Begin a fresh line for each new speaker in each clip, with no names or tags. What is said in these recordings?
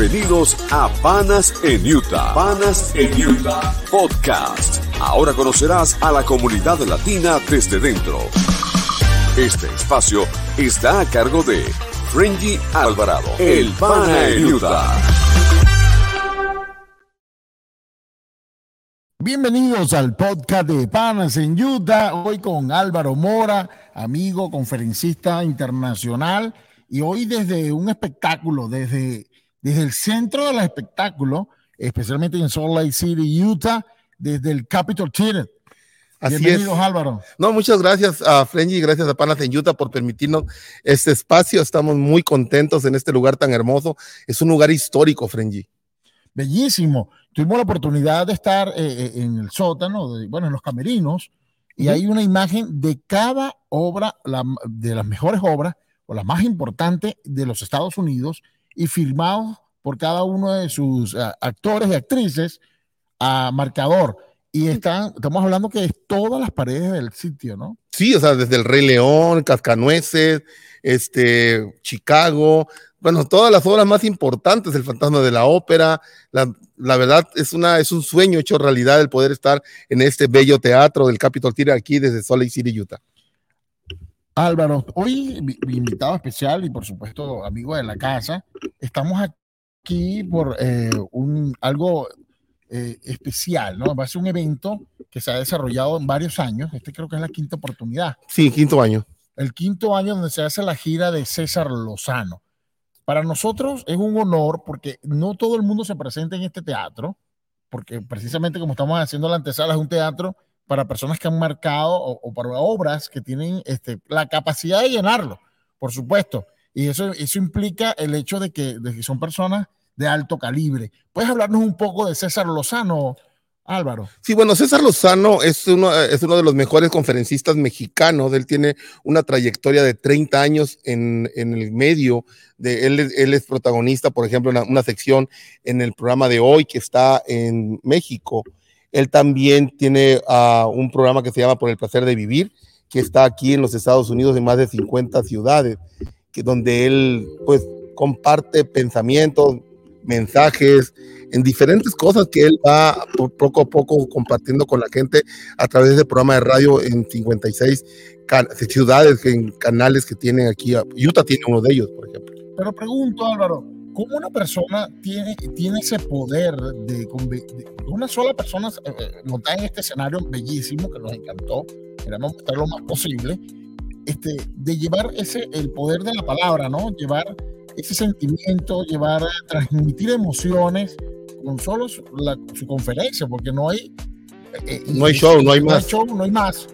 Bienvenidos a Panas en Utah. Panas en Utah Podcast. Ahora conocerás a la comunidad latina desde dentro. Este espacio está a cargo de Frenji Alvarado, el Pana en Utah.
Bienvenidos al podcast de Panas en Utah. Hoy con Álvaro Mora, amigo, conferencista internacional. Y hoy desde un espectáculo, desde desde el centro del espectáculo, especialmente en Salt Lake City, Utah, desde el Capitol Theater.
Así
Bienvenidos, Álvaro.
No, muchas gracias a Frenji y gracias a Panas en Utah por permitirnos este espacio. Estamos muy contentos en este lugar tan hermoso. Es un lugar histórico, Frenji.
Bellísimo. Tuvimos la oportunidad de estar eh, eh, en el sótano, de, bueno, en los camerinos, y hay una imagen de cada obra, la, de las mejores obras o la más importante de los Estados Unidos y firmados por cada uno de sus uh, actores y actrices a marcador. Y están, estamos hablando que es todas las paredes del sitio, ¿no?
Sí, o sea, desde el Rey León, Cascanueces, este, Chicago, bueno, todas las obras más importantes, El Fantasma de la Ópera, la, la, verdad es, una, es un sueño hecho realidad el poder estar en este bello teatro del Capitol Theater aquí desde Salt Lake City, Utah.
Álvaro, hoy mi, mi, invitado especial y por supuesto amigo de la casa, estamos aquí por eh, un, algo eh, especial, ¿no? Va a ser un evento que se ha desarrollado en varios años, este creo que es la quinta oportunidad.
Sí, quinto año.
El quinto año donde se hace la gira de César Lozano. Para nosotros es un honor porque no todo el mundo se presenta en este teatro, porque precisamente como estamos haciendo la antesala es un teatro para personas que han marcado o, para obras que tienen este, la capacidad de llenarlo, por supuesto. Y eso, eso implica el hecho de que, de que son personas de alto calibre. ¿Puedes hablarnos un poco de César Lozano, Álvaro?
Sí, bueno, César Lozano es uno, es uno de los mejores conferencistas mexicanos. Él tiene una trayectoria de 30 años en, en el medio. Él, es protagonista, por ejemplo, en una, una sección en el programa de hoy que está en México. Él también tiene uh, un programa que se llama Por el placer de vivir, que está aquí en los Estados Unidos en más de 50 ciudades, que donde él pues comparte pensamientos, mensajes, en diferentes cosas que él va poco a poco compartiendo con la gente a través del programa de radio en 56 ciudades, en canales que tienen aquí. Utah tiene uno de ellos, por ejemplo.
Pero pregunto, Álvaro, ¿cómo una persona tiene, tiene ese poder de, de una sola persona eh, montar en este escenario bellísimo que nos encantó, queremos mostrar lo más posible, este, de llevar ese, el poder de la palabra, ¿no? Llevar ese sentimiento, llevar, transmitir emociones con solo su, la, su conferencia, porque no hay...
Eh, no hay show, no hay más.
No hay show, no hay más.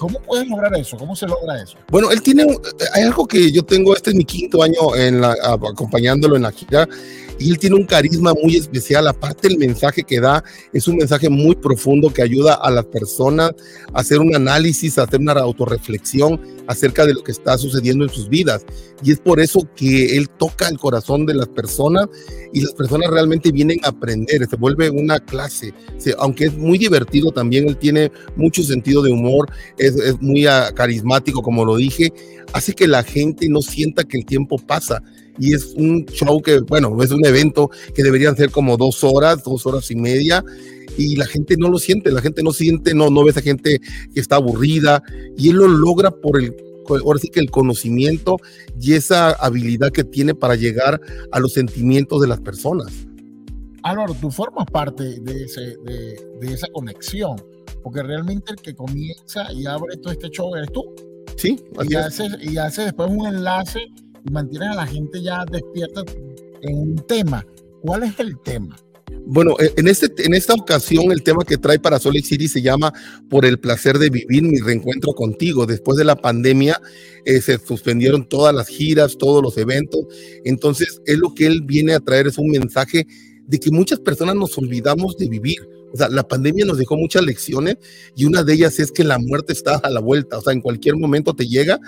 ¿Cómo puedes lograr eso? ¿Cómo se logra eso?
Bueno, él tiene, hay algo que yo tengo, este es mi quinto año en la, acompañándolo en la gira, y él tiene un carisma muy especial. Aparte, el mensaje que da es un mensaje muy profundo que ayuda a las personas a hacer un análisis, a hacer una autorreflexión acerca de lo que está sucediendo en sus vidas. Y es por eso que él toca el corazón de las personas y las personas realmente vienen a aprender. Se vuelve una clase. aunque es muy divertido también, él tiene mucho sentido de humor, es, es muy carismático, como lo dije, hace que la gente no sienta que el tiempo pasa y es un show que, bueno, es un evento que deberían ser como dos horas, dos horas y media, y la gente no lo siente, la gente no siente, no, no ves a gente que está aburrida, y él lo logra por el, ahora sí que el conocimiento y esa habilidad que tiene para llegar a los sentimientos de las personas.
Álvaro, tú formas parte de, ese, de, de esa conexión, porque realmente el que comienza y abre todo este show eres tú.
Sí,
y hace, y hace después un enlace y a la gente ya despierta en un tema. ¿Cuál es el tema?
Bueno, en, este, en esta ocasión el tema que trae para Lake City se llama Por el placer de vivir mi reencuentro contigo. Después de la pandemia eh, se suspendieron todas las giras, todos los eventos. Entonces, es lo que él viene a traer, es un mensaje de que muchas personas nos olvidamos de vivir o sea, la pandemia nos dejó muchas lecciones y una de ellas es que la muerte está a la vuelta, o sea, en cualquier momento te llega,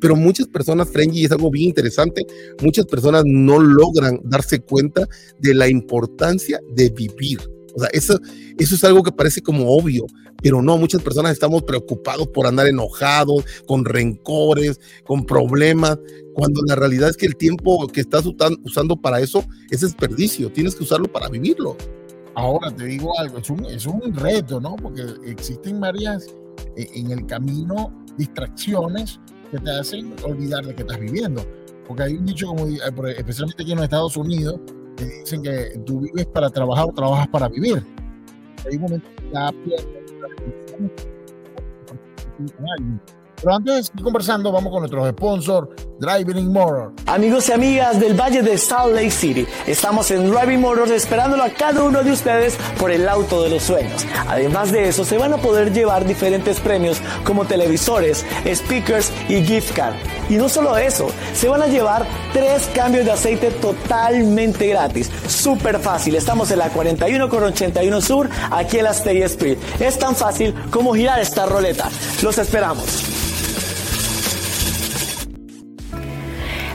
pero muchas personas, Frenji, es algo bien interesante, muchas personas no logran darse cuenta de la importancia de vivir. O sea, eso, eso es algo que parece como obvio, pero no, muchas personas estamos preocupados por andar enojados, con rencores, con problemas, cuando la realidad es que el tiempo que estás usando para eso es desperdicio, tienes que usarlo para vivirlo.
Ahora te digo algo, es un, es un reto, ¿no? Porque existen varias eh, en el camino distracciones que te hacen olvidar de que estás viviendo. Porque hay un dicho como, eh, especialmente aquí en los Estados Unidos, que dicen que tú vives para trabajar o trabajas para vivir. Hay un momento que pero antes de seguir conversando, vamos con nuestros sponsors, Driving Motor.
Amigos y amigas del Valle de Salt Lake City, estamos en Driving Motors esperándolo a cada uno de ustedes por el auto de los sueños. Además de eso, se van a poder llevar diferentes premios como televisores, speakers y gift card. Y no solo eso, se van a llevar tres cambios de aceite totalmente gratis. Súper fácil. Estamos en la 41 con 81 Sur, aquí en la State Street. Es tan fácil como girar esta roleta. Los esperamos.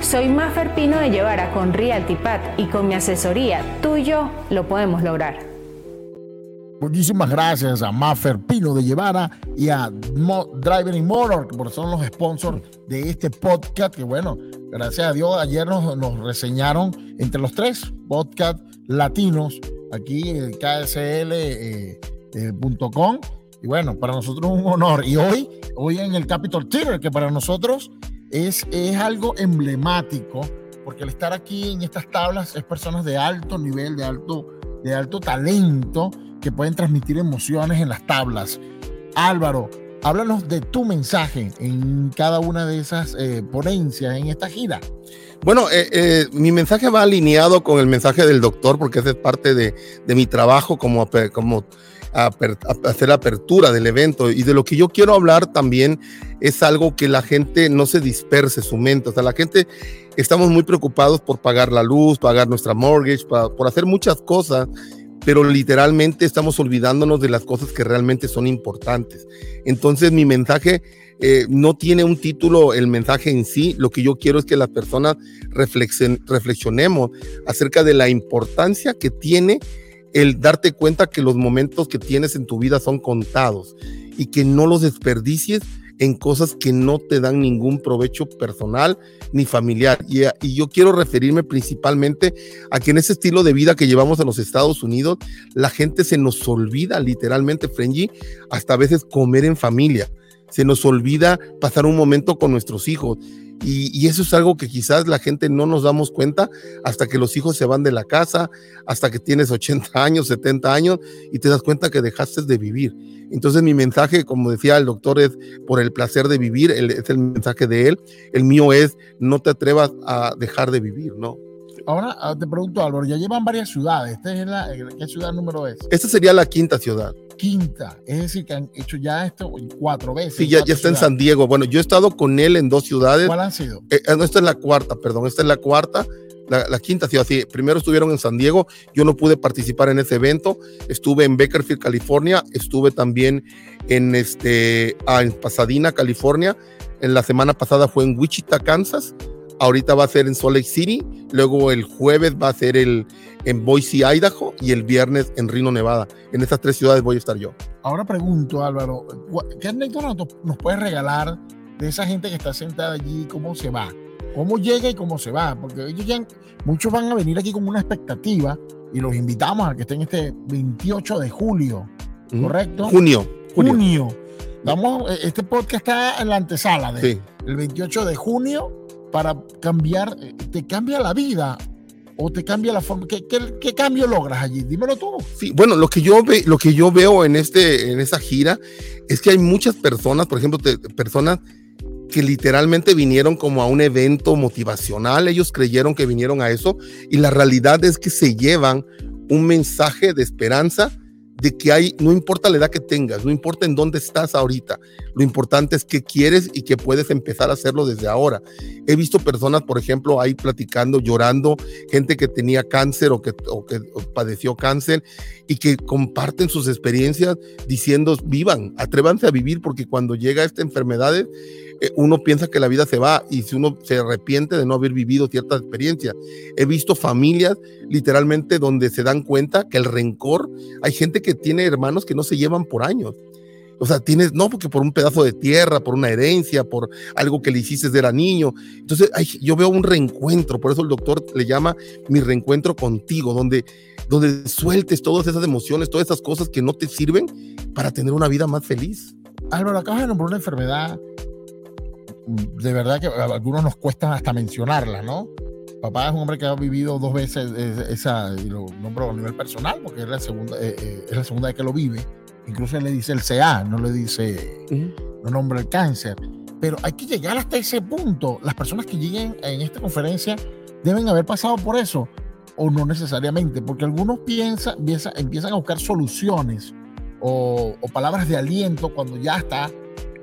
Soy Maffer Pino de Llevara con Realtipat y con mi asesoría, tú y yo lo podemos lograr.
Muchísimas gracias a Maffer Pino de Llevara y a Driving Motor, que son los sponsors de este podcast. Que bueno, gracias a Dios, ayer nos, reseñaron entre los tres podcast latinos aquí en ksl.com. Eh, eh, y bueno, para nosotros un honor. Y hoy, hoy en el Capitol Theater, que para nosotros es, es algo emblemático, porque el estar aquí en estas tablas es personas de alto nivel, de alto, de alto talento, que pueden transmitir emociones en las tablas. Álvaro, háblanos de tu mensaje en cada una de esas eh, ponencias en esta gira.
Bueno, eh, eh, mi mensaje va alineado con el mensaje del doctor porque ese es parte de, de mi trabajo como, como a, hacer apertura del evento. Y de lo que yo quiero hablar también es algo que la gente no se disperse su mente. O sea, la gente estamos muy preocupados por pagar la luz, pagar nuestra mortgage, por hacer muchas cosas, pero literalmente estamos olvidándonos de las cosas que realmente son importantes. Entonces mi mensaje eh, no tiene un título, el mensaje en sí, lo que yo quiero es que las personas reflexionemos acerca de la importancia que tiene el darte cuenta que los momentos que tienes en tu vida son contados y que no los desperdicies en cosas que no te dan ningún provecho personal ni familiar. Y, yo quiero referirme principalmente a que en ese estilo de vida que llevamos en los Estados Unidos, la gente se nos olvida literalmente, Frenji, hasta a veces comer en familia. Se nos olvida pasar un momento con nuestros hijos. Y, eso es algo que quizás la gente no nos damos cuenta hasta que los hijos se van de la casa, hasta que tienes 80 años, 70 años y te das cuenta que dejaste de vivir. Entonces mi mensaje, como decía el doctor, es por el placer de vivir, es el mensaje de él. El mío es no te atrevas a dejar de vivir, ¿no?
Ahora ah, te pregunto, Álvaro, ya llevan varias ciudades. ¿Esta es la, ¿Qué ciudad número es?
Esta sería la quinta ciudad
quinta. Es decir, que han hecho ya esto cuatro veces.
Sí, ya, ya está en San Diego. Bueno, yo he estado con él en dos ciudades.
¿Cuál han sido?
Eh, eh, esta es la cuarta, perdón, esta es la cuarta. La, quinta ciudad, sí, primero estuvieron en San Diego, yo no pude participar en ese evento, estuve en Bakerfield, California, estuve también en, este, ah, en Pasadena, California, en la semana pasada fue en Wichita, Kansas, ahorita va a ser en Salt Lake City, luego el jueves va a ser el, en Boise, Idaho, y el viernes en Reno, Nevada. En estas tres ciudades voy a estar yo.
Ahora pregunto, Álvaro, ¿qué anécdota nos puedes regalar de esa gente que está sentada allí? ¿Cómo se va? ¿Cómo llega y cómo se va? Porque ellos ya, muchos van a venir aquí con una expectativa y los invitamos a que estén este 28 de julio, ¿correcto?
Junio.
Junio. Vamos, e, este podcast está en la antesala de el 28 de junio para cambiar, eh, te cambia la vida o te cambia la forma? ¿Qué, cambio logras allí? Dímelo tú.
Sí, bueno, lo que yo, ve, lo que yo veo en, este, en esa gira es que hay muchas personas, por ejemplo, personas que literalmente vinieron como a un evento motivacional, ellos creyeron que vinieron a eso y la realidad es que se llevan un mensaje de esperanza de que hay, no importa la edad que tengas, no importa en dónde estás ahorita, lo importante es que quieres y que puedes empezar a hacerlo desde ahora. He visto personas, por ejemplo, ahí platicando, llorando, gente que tenía cáncer o que, padeció cáncer y que comparten sus experiencias diciendo, vivan, atrévanse a vivir porque cuando llega esta enfermedad, eh, uno piensa que la vida se va y si uno se arrepiente de no haber vivido ciertas experiencias. He visto familias literalmente donde se dan cuenta que el rencor, hay gente que tiene hermanos que no se llevan por años. O sea, tienes, no, porque por un pedazo de tierra, por una herencia, por algo que le hiciste de era niño. Entonces, yo veo un reencuentro, por eso el doctor le llama mi reencuentro contigo, donde, donde sueltes todas esas emociones, todas esas cosas que no te sirven para tener una vida más feliz.
Álvaro, acabas de nombrar una enfermedad de verdad que a algunos nos cuesta hasta mencionarla, ¿no? Papá es un hombre que ha vivido dos veces esa, y lo nombro a nivel personal, porque es la segunda, eh, eh, es la segunda vez que lo vive. Incluso le dice el CA, no le dice, no nombra el cáncer. Pero hay que llegar hasta ese punto. Las personas que lleguen en esta conferencia deben haber pasado por eso, o no necesariamente, porque algunos piensan, empiezan a buscar soluciones o, o palabras de aliento cuando ya está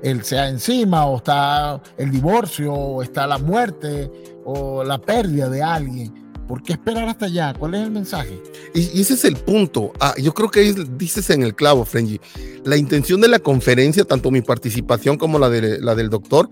el sea encima, o está el divorcio, o está la muerte, o la pérdida de alguien. ¿Por qué esperar hasta allá? ¿Cuál es el mensaje?
Y, ese es el punto. Ah, yo creo que dices en el clavo, Frenji. La intención de la conferencia, tanto mi participación como la, de, la del doctor,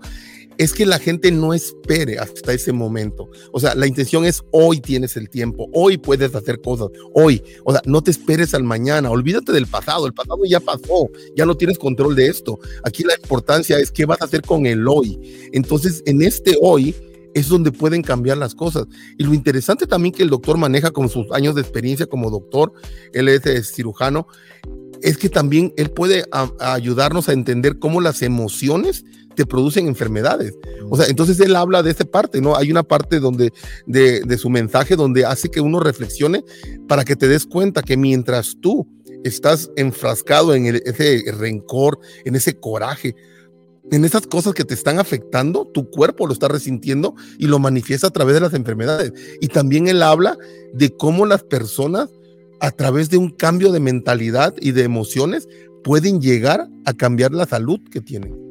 es que la gente no espere hasta ese momento. O sea, la intención es hoy tienes el tiempo, hoy puedes hacer cosas, hoy. O sea, no te esperes al mañana, olvídate del pasado, el pasado ya pasó, ya no tienes control de esto. Aquí la importancia es qué vas a hacer con el hoy. Entonces, en este hoy es donde pueden cambiar las cosas. Y lo interesante también que el doctor maneja con sus años de experiencia como doctor, él es cirujano, es que también él puede ayudarnos a entender cómo las emociones te producen enfermedades. O sea, entonces él habla de esa parte, ¿no? Hay una parte donde de, su mensaje donde hace que uno reflexione para que te des cuenta que mientras tú estás enfrascado en ese rencor, en ese coraje, en esas cosas que te están afectando, tu cuerpo lo está resintiendo y lo manifiesta a través de las enfermedades. Y también él habla de cómo las personas, a través de un cambio de mentalidad y de emociones, pueden llegar a cambiar la salud que tienen.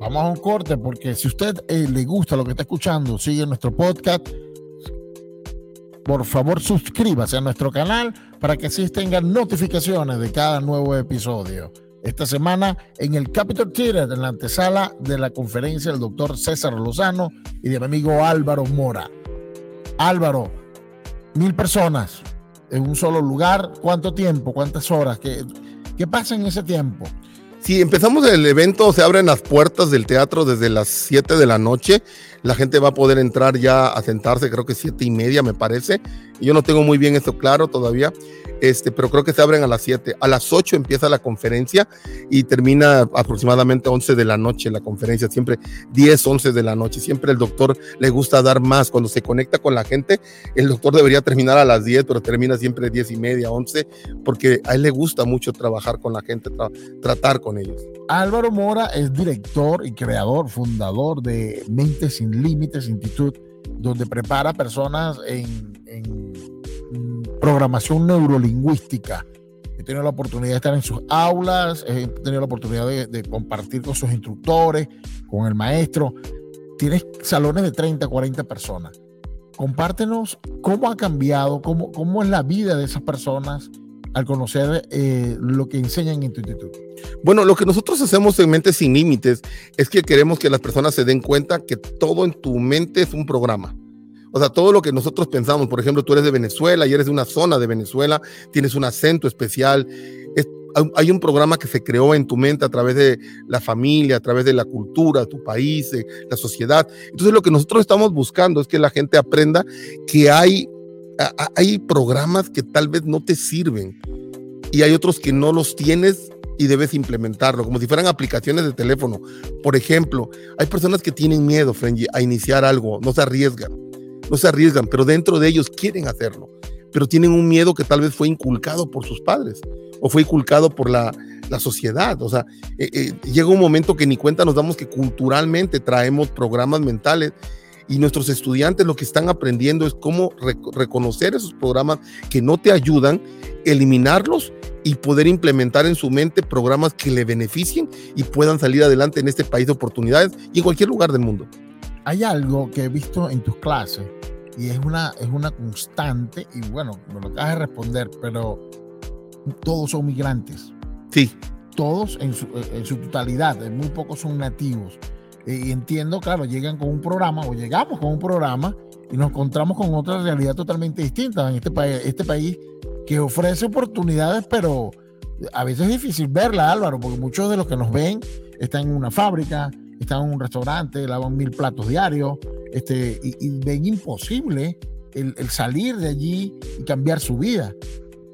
Vamos a un corte porque si usted eh, le gusta lo que está escuchando, sigue nuestro podcast. Por favor, suscríbase a nuestro canal para que así tengan notificaciones de cada nuevo episodio. Esta semana en el Capitol Theater, en la antesala de la conferencia del doctor César Lozano y de mi amigo Álvaro Mora. Álvaro, mil personas en un solo lugar. ¿Cuánto tiempo? ¿Cuántas horas? ¿Qué, qué pasa en ese tiempo?
Si empezamos el evento, se abren las puertas del teatro desde las 7 de la noche. La gente va a poder entrar ya a sentarse, creo que siete y media me parece. Yo no tengo muy bien esto claro todavía este, pero creo que se abren a las 7. A las 8 empieza la conferencia y termina aproximadamente 11 de la noche la conferencia, siempre 10, 11 de la noche. Siempre el doctor le gusta dar más. Cuando se conecta con la gente, el doctor debería terminar a las 10, pero termina siempre 10 y media, 11, porque a él le gusta mucho trabajar con la gente, tratar con ellos.
Álvaro Mora es director y creador, fundador de Mentes Sin Límites Institute, donde prepara personas en programación neurolingüística. He tenido la oportunidad de estar en sus aulas, he tenido la oportunidad de, compartir con sus instructores, con el maestro. Tienes salones de 30, 40 personas. Compártenos cómo ha cambiado, cómo, cómo es la vida de esas personas al conocer eh, lo que enseñan en tu instituto?
Bueno, lo que nosotros hacemos en Mente Sin Límites es que queremos que las personas se den cuenta que todo en tu mente es un programa. O sea, todo lo que nosotros pensamos, por ejemplo, tú eres de Venezuela y eres de una zona de Venezuela, tienes un acento especial. hay un programa que se creó en tu mente a través de la familia, a través de la cultura, tu país, la sociedad. Entonces, lo que nosotros estamos buscando es que la gente aprenda que hay, hay programas que tal vez no te sirven y hay otros que no los tienes y debes implementarlo, como si fueran aplicaciones de teléfono. Por ejemplo, hay personas que tienen miedo, Frenji, a iniciar algo, no se arriesgan no se arriesgan, pero dentro de ellos quieren hacerlo, pero tienen un miedo que tal vez fue inculcado por sus padres o fue inculcado por la, sociedad. O sea, eh, eh, llega un momento que ni cuenta nos damos que culturalmente traemos programas mentales y nuestros estudiantes lo que están aprendiendo es cómo reconocer esos programas que no te ayudan, eliminarlos y poder implementar en su mente programas que le beneficien y puedan salir adelante en este país de oportunidades y en cualquier lugar del mundo.
Hay algo que he visto en tus clases y es una, es una constante, y bueno, me lo acabas de responder, pero todos son migrantes.
Sí.
Todos en su, en su totalidad, muy pocos son nativos. Y entiendo, claro, llegan con un programa o llegamos con un programa y nos encontramos con otra realidad totalmente distinta en este país, este país que ofrece oportunidades, pero a veces es difícil verla, Álvaro, porque muchos de los que nos ven están en una fábrica, están en un restaurante, lavan mil platos diarios, este, y, ven imposible el, el, salir de allí y cambiar su vida.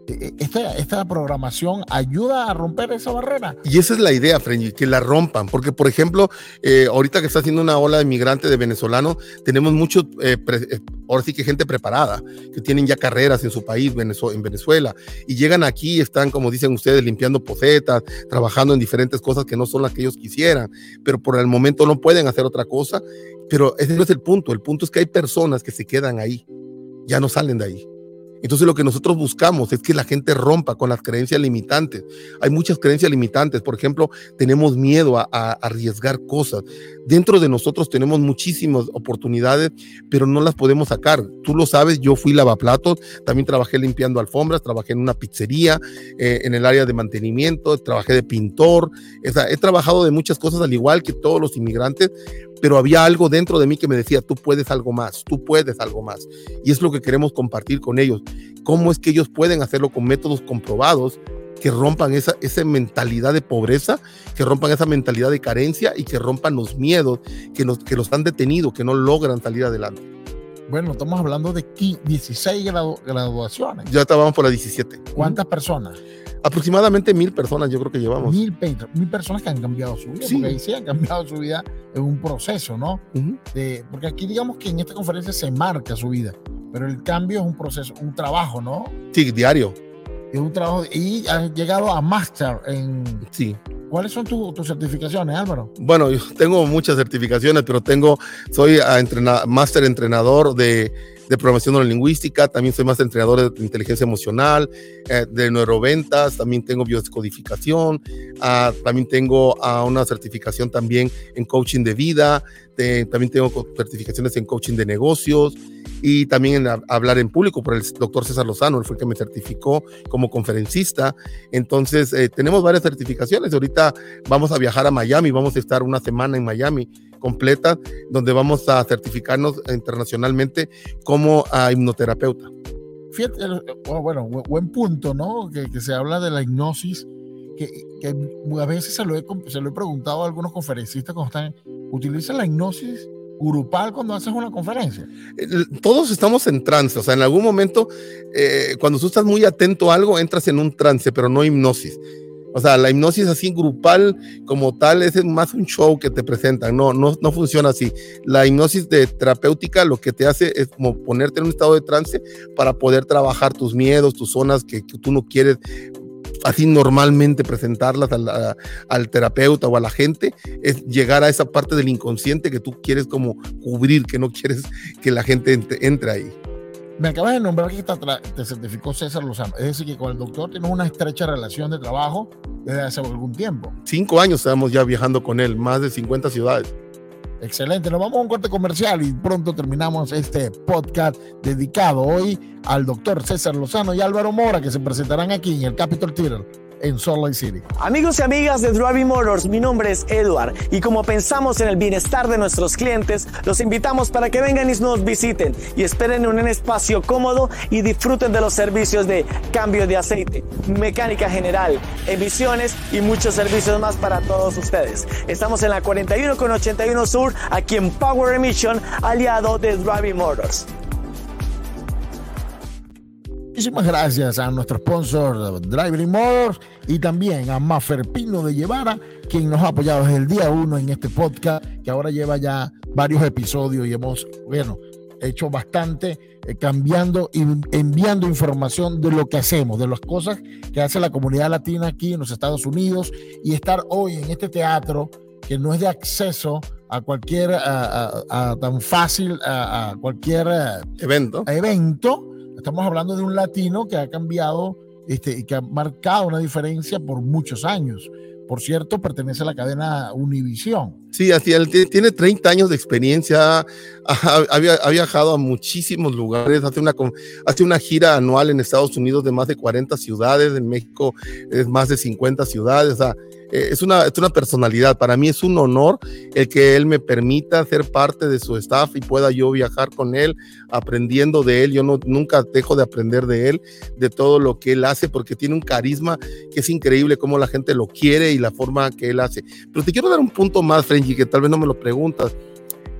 E, e, esta, esta programación ayuda a romper esa barrera.
Y esa es la idea, Frenji, que la rompan, porque por ejemplo, eh, ahorita que está haciendo una ola de migrantes de venezolanos, tenemos mucho, eh, eh, ahora sí que gente preparada, que tienen ya carreras en su país, en Venezuela, y llegan aquí y están, como dicen ustedes, limpiando pocetas, trabajando en diferentes cosas que no son las que ellos quisieran, pero por el momento no pueden hacer otra cosa, pero ese no es el punto, el punto es que hay personas que se quedan ahí, ya no salen de ahí entonces lo que nosotros buscamos es que la gente rompa con las creencias limitantes. Hay muchas creencias limitantes. Por ejemplo, tenemos miedo a, arriesgar cosas. Dentro de nosotros tenemos muchísimas oportunidades, pero no las podemos sacar. Tú lo sabes, yo fui lavaplatos, también trabajé limpiando alfombras, trabajé en una pizzería, eh, en el área de mantenimiento, trabajé de pintor. he trabajado de muchas cosas al igual que todos los inmigrantes, pero había algo dentro de mí que me decía, tú puedes algo más, tú puedes algo más. Y es lo que queremos compartir con ellos. ¿Cómo es que ellos pueden hacerlo con métodos comprobados que rompan esa, esa mentalidad de pobreza, que rompan esa mentalidad de carencia y que rompan los miedos que, nos, que los han detenido, que no logran salir adelante?
Bueno, estamos hablando de 16 graduaciones.
Ya estábamos por las 17.
¿Cuántas personas?
Aproximadamente mil personas yo creo que llevamos.
Mil, mil personas que han cambiado su vida, sí. porque ahí sí han cambiado su vida en un proceso, ¿no? de, porque aquí digamos que en esta conferencia se marca su vida, pero el cambio es un proceso, un trabajo, ¿no?
Sí, diario.
Es un trabajo y han llegado a máster en...
Sí.
¿Cuáles son tus certificaciones, Álvaro?
Bueno, yo tengo muchas certificaciones, pero tengo, soy máster entrenador de de programación neurolingüística, también soy más entrenador de inteligencia emocional, eh, de neuroventas, también tengo biodescodificación, ah, también tengo uh, una certificación también en coaching de vida, también tengo certificaciones en coaching de negocios y también en hablar en público por el doctor César Lozano, él fue el que me certificó como conferencista. Entonces, eh, tenemos varias certificaciones. Ahorita vamos a viajar a Miami, vamos a estar una semana en Miami completa, donde vamos a certificarnos internacionalmente como a hipnoterapeuta.
Fíjate, oh, bueno, buen punto, ¿no? Que, que, se habla de la hipnosis, que, que a veces se lo, he, se lo he preguntado a algunos conferencistas cuando están, ¿utilizan la hipnosis grupal cuando haces una conferencia?
Todos estamos en trance, o sea, en algún momento, eh, cuando tú estás muy atento a algo, entras en un trance, pero no hipnosis. O sea, la hipnosis así grupal como tal es más un show que te presentan, no, no, no funciona así. La hipnosis de terapéutica lo que te hace es como ponerte en un estado de trance para poder trabajar tus miedos, tus zonas que, tú no quieres así normalmente presentarlas al, al, terapeuta o a la gente, es llegar a esa parte del inconsciente que tú quieres como cubrir, que no quieres que la gente entre ahí.
Me acabas de nombrar que te certificó César Lozano. Es decir, que con el doctor tienes una estrecha relación de trabajo desde hace algún tiempo.
Cinco años estamos ya viajando con él, más de 50 ciudades.
Excelente, nos vamos a un corte comercial y pronto terminamos este podcast dedicado hoy al doctor César Lozano y Álvaro Mora que se presentarán aquí en el Capitol Theater en Salt Lake City.
Amigos y amigas de Driving Motors, mi nombre es Edward y como pensamos en el bienestar de nuestros clientes, los invitamos para que vengan y nos visiten y esperen en un espacio cómodo y disfruten de los servicios de cambio de aceite, mecánica general, emisiones y muchos servicios más para todos ustedes. Estamos en la 41 con 81 Sur, aquí en Power Emission, aliado de Driving Motors.
Muchísimas gracias a nuestro sponsor Driving Motors y también a Mafer Pino de Llevara, quien nos ha apoyado desde el día uno en este podcast, que ahora lleva ya varios episodios y hemos, bueno, hecho bastante eh, cambiando y enviando información de lo que hacemos, de las cosas que hace la comunidad latina aquí en los Estados Unidos y estar hoy en este teatro que no es de acceso a cualquier, a, tan fácil, a, cualquier
evento.
evento Estamos hablando de un latino que ha cambiado este, y que ha marcado una diferencia por muchos años. Por cierto, pertenece a la cadena Univisión.
Sí, así él tiene 30 años de experiencia, ha, ha, viajado a muchísimos lugares, hace una, hace una gira anual en Estados Unidos de más de 40 ciudades, en México es más de 50 ciudades, o sea, eh, es una, es una personalidad. Para mí es un honor el que él me permita ser parte de su staff y pueda yo viajar con él, aprendiendo de él. Yo no, nunca dejo de aprender de él, de todo lo que él hace, porque tiene un carisma que es increíble cómo la gente lo quiere y la forma que él hace. Pero te quiero dar un punto más, Frenji, que tal vez no me lo preguntas.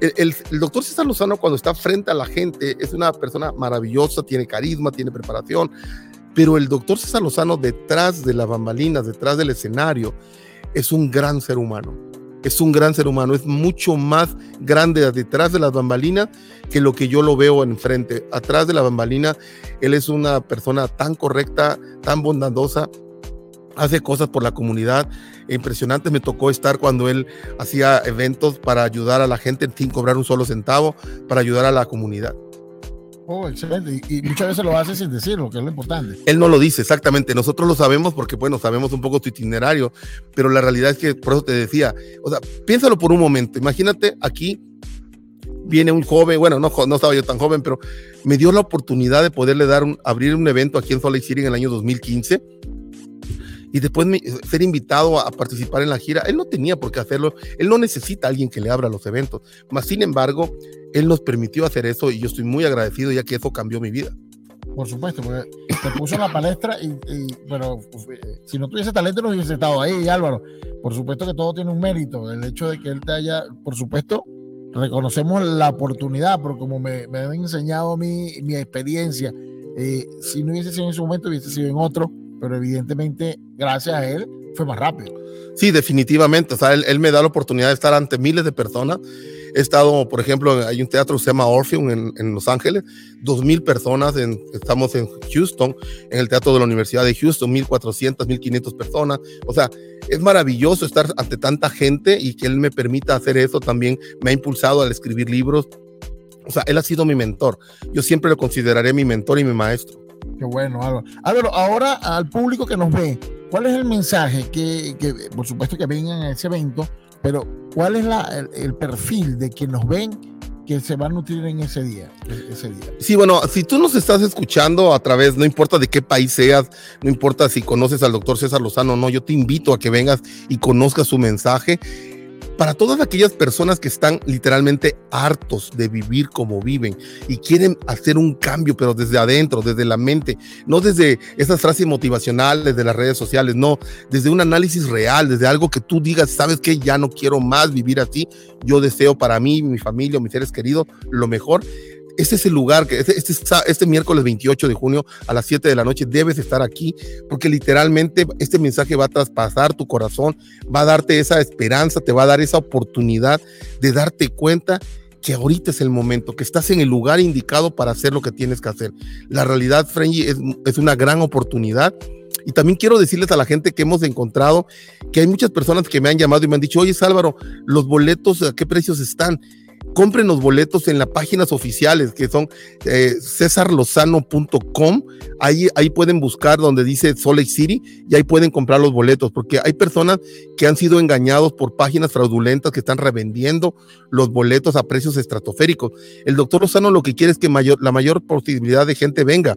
El, el, doctor César Lozano cuando está frente a la gente es una persona maravillosa, tiene carisma, tiene preparación, pero el doctor César Lozano detrás de las bambalinas, detrás del escenario, es un gran ser humano. Es un gran ser humano, es mucho más grande detrás de las bambalinas que lo que yo lo veo enfrente. Atrás de la bambalina, él es una persona tan correcta, tan bondadosa, hace cosas por la comunidad impresionantes. Me tocó estar cuando él hacía eventos para ayudar a la gente sin cobrar un solo centavo, para ayudar a la comunidad.
Oh, excelente. Y, muchas veces lo hace sin decirlo, que es lo importante.
Él no lo dice, exactamente. Nosotros lo sabemos porque, bueno, sabemos un poco tu itinerario, pero la realidad es que, por eso te decía, o sea, piénsalo por un momento. Imagínate aquí viene un joven, bueno, no, no estaba yo tan joven, pero me dio la oportunidad de poderle dar un, abrir un evento aquí en Salt Lake City en el año 2015 y después ser invitado a, participar en la gira. Él no tenía por qué hacerlo, él no necesita a alguien que le abra los eventos, mas sin embargo, él nos permitió hacer eso y yo estoy muy agradecido ya que eso cambió mi vida.
Por supuesto, porque te puso en la palestra, y, pero eh, si no tuviese talento no hubiese estado ahí, Álvaro. Por supuesto que todo tiene un mérito. El hecho de que él te haya, por supuesto, reconocemos la oportunidad, pero como me, me han enseñado mi, mi experiencia, eh, si no hubiese sido en ese momento, hubiese sido en otro pero evidentemente gracias a él fue más rápido.
Sí, definitivamente. O sea, él, me da la oportunidad de estar ante miles de personas. He estado, por ejemplo, hay un teatro que se llama Orpheum en, en Los Ángeles, dos mil personas. En, estamos en Houston, en el teatro de la Universidad de Houston, 1400, 1500 personas. O sea, es maravilloso estar ante tanta gente y que él me permita hacer eso también me ha impulsado al escribir libros. O sea, él ha sido mi mentor. Yo siempre lo consideraré mi mentor y mi maestro.
Bueno, Álvaro. Álvaro, ahora al público que nos ve, ¿cuál es el mensaje que, que por supuesto que vengan a ese evento, pero cuál es la, el, perfil de quien nos ven que se va a nutrir en ese día, ese día?
Sí, bueno, si tú nos estás escuchando a través, no importa de qué país seas, no importa si conoces al doctor César Lozano o no, yo te invito a que vengas y conozcas su mensaje para todas aquellas personas que están literalmente hartos de vivir como viven y quieren hacer un cambio, pero desde adentro, desde la mente, no desde esas frases motivacionales de las redes sociales, no, desde un análisis real, desde algo que tú digas, sabes que ya no quiero más vivir así, yo deseo para mí, mi familia, mis seres queridos, lo mejor este es el lugar que este, este, este, miércoles 28 de junio a las 7 de la noche debes estar aquí porque literalmente este mensaje va a traspasar tu corazón, va a darte esa esperanza, te va a dar esa oportunidad de darte cuenta que ahorita es el momento, que estás en el lugar indicado para hacer lo que tienes que hacer. La realidad, Frenji, es, es una gran oportunidad. Y también quiero decirles a la gente que hemos encontrado que hay muchas personas que me han llamado y me han dicho, oye, Álvaro, los boletos, ¿a qué precios están? Compren los boletos en las páginas oficiales que son eh, cesarlozano.com. Ahí, ahí pueden buscar donde dice Salt City y ahí pueden comprar los boletos porque hay personas que han sido engañados por páginas fraudulentas que están revendiendo los boletos a precios estratosféricos. El doctor Lozano lo que quiere es que mayor, la mayor posibilidad de gente venga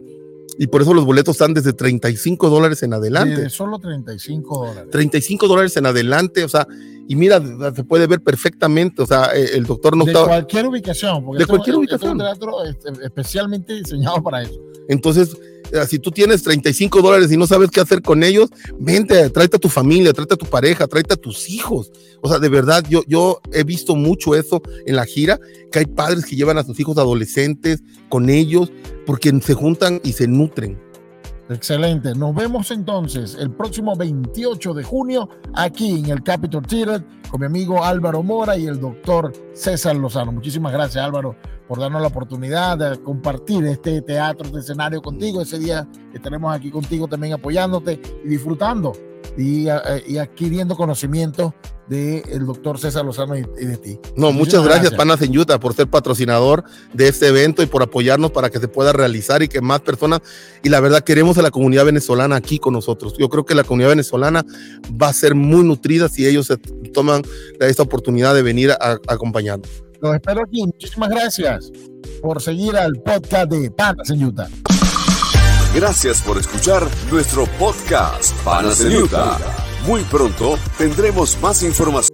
y por eso los boletos están desde 35 dólares en adelante.
solo 35 dólares.
35 dólares en adelante, o sea, y mira, se puede ver perfectamente, o sea, eh, el doctor no está...
De cualquier ubicación,
porque de cualquier ubicación.
es un teatro este, especialmente diseñado para eso.
Entonces, si tú tienes 35 dólares y no sabes qué hacer con ellos, vente, tráete a tu familia, tráete a tu pareja, tráete a tus hijos. O sea, de verdad, yo, yo he visto mucho eso en la gira, que hay padres que llevan a sus hijos adolescentes con ellos porque se juntan y se nutren.
Excelente. Nos vemos entonces el próximo 28 de junio aquí en el Capitol Theater con mi amigo Álvaro Mora y el doctor César Lozano. Muchísimas gracias Álvaro por darnos la oportunidad de compartir este teatro, este escenario contigo. Ese día estaremos aquí contigo también apoyándote y disfrutando y, y adquiriendo conocimiento del doctor César Lozano y, y de ti.
No, muchas gracias, Panas en Utah, por ser patrocinador de este evento y por apoyarnos para que se pueda realizar y que más personas, y la verdad queremos a la comunidad venezolana aquí con nosotros. Yo creo que la comunidad venezolana va a ser muy nutrida si ellos se toman esta oportunidad de venir a, a acompañarnos.
Los espero aquí. Muchísimas gracias por seguir al podcast de Panas en Utah.
Gracias por escuchar nuestro podcast Utah. Muy pronto tendremos más información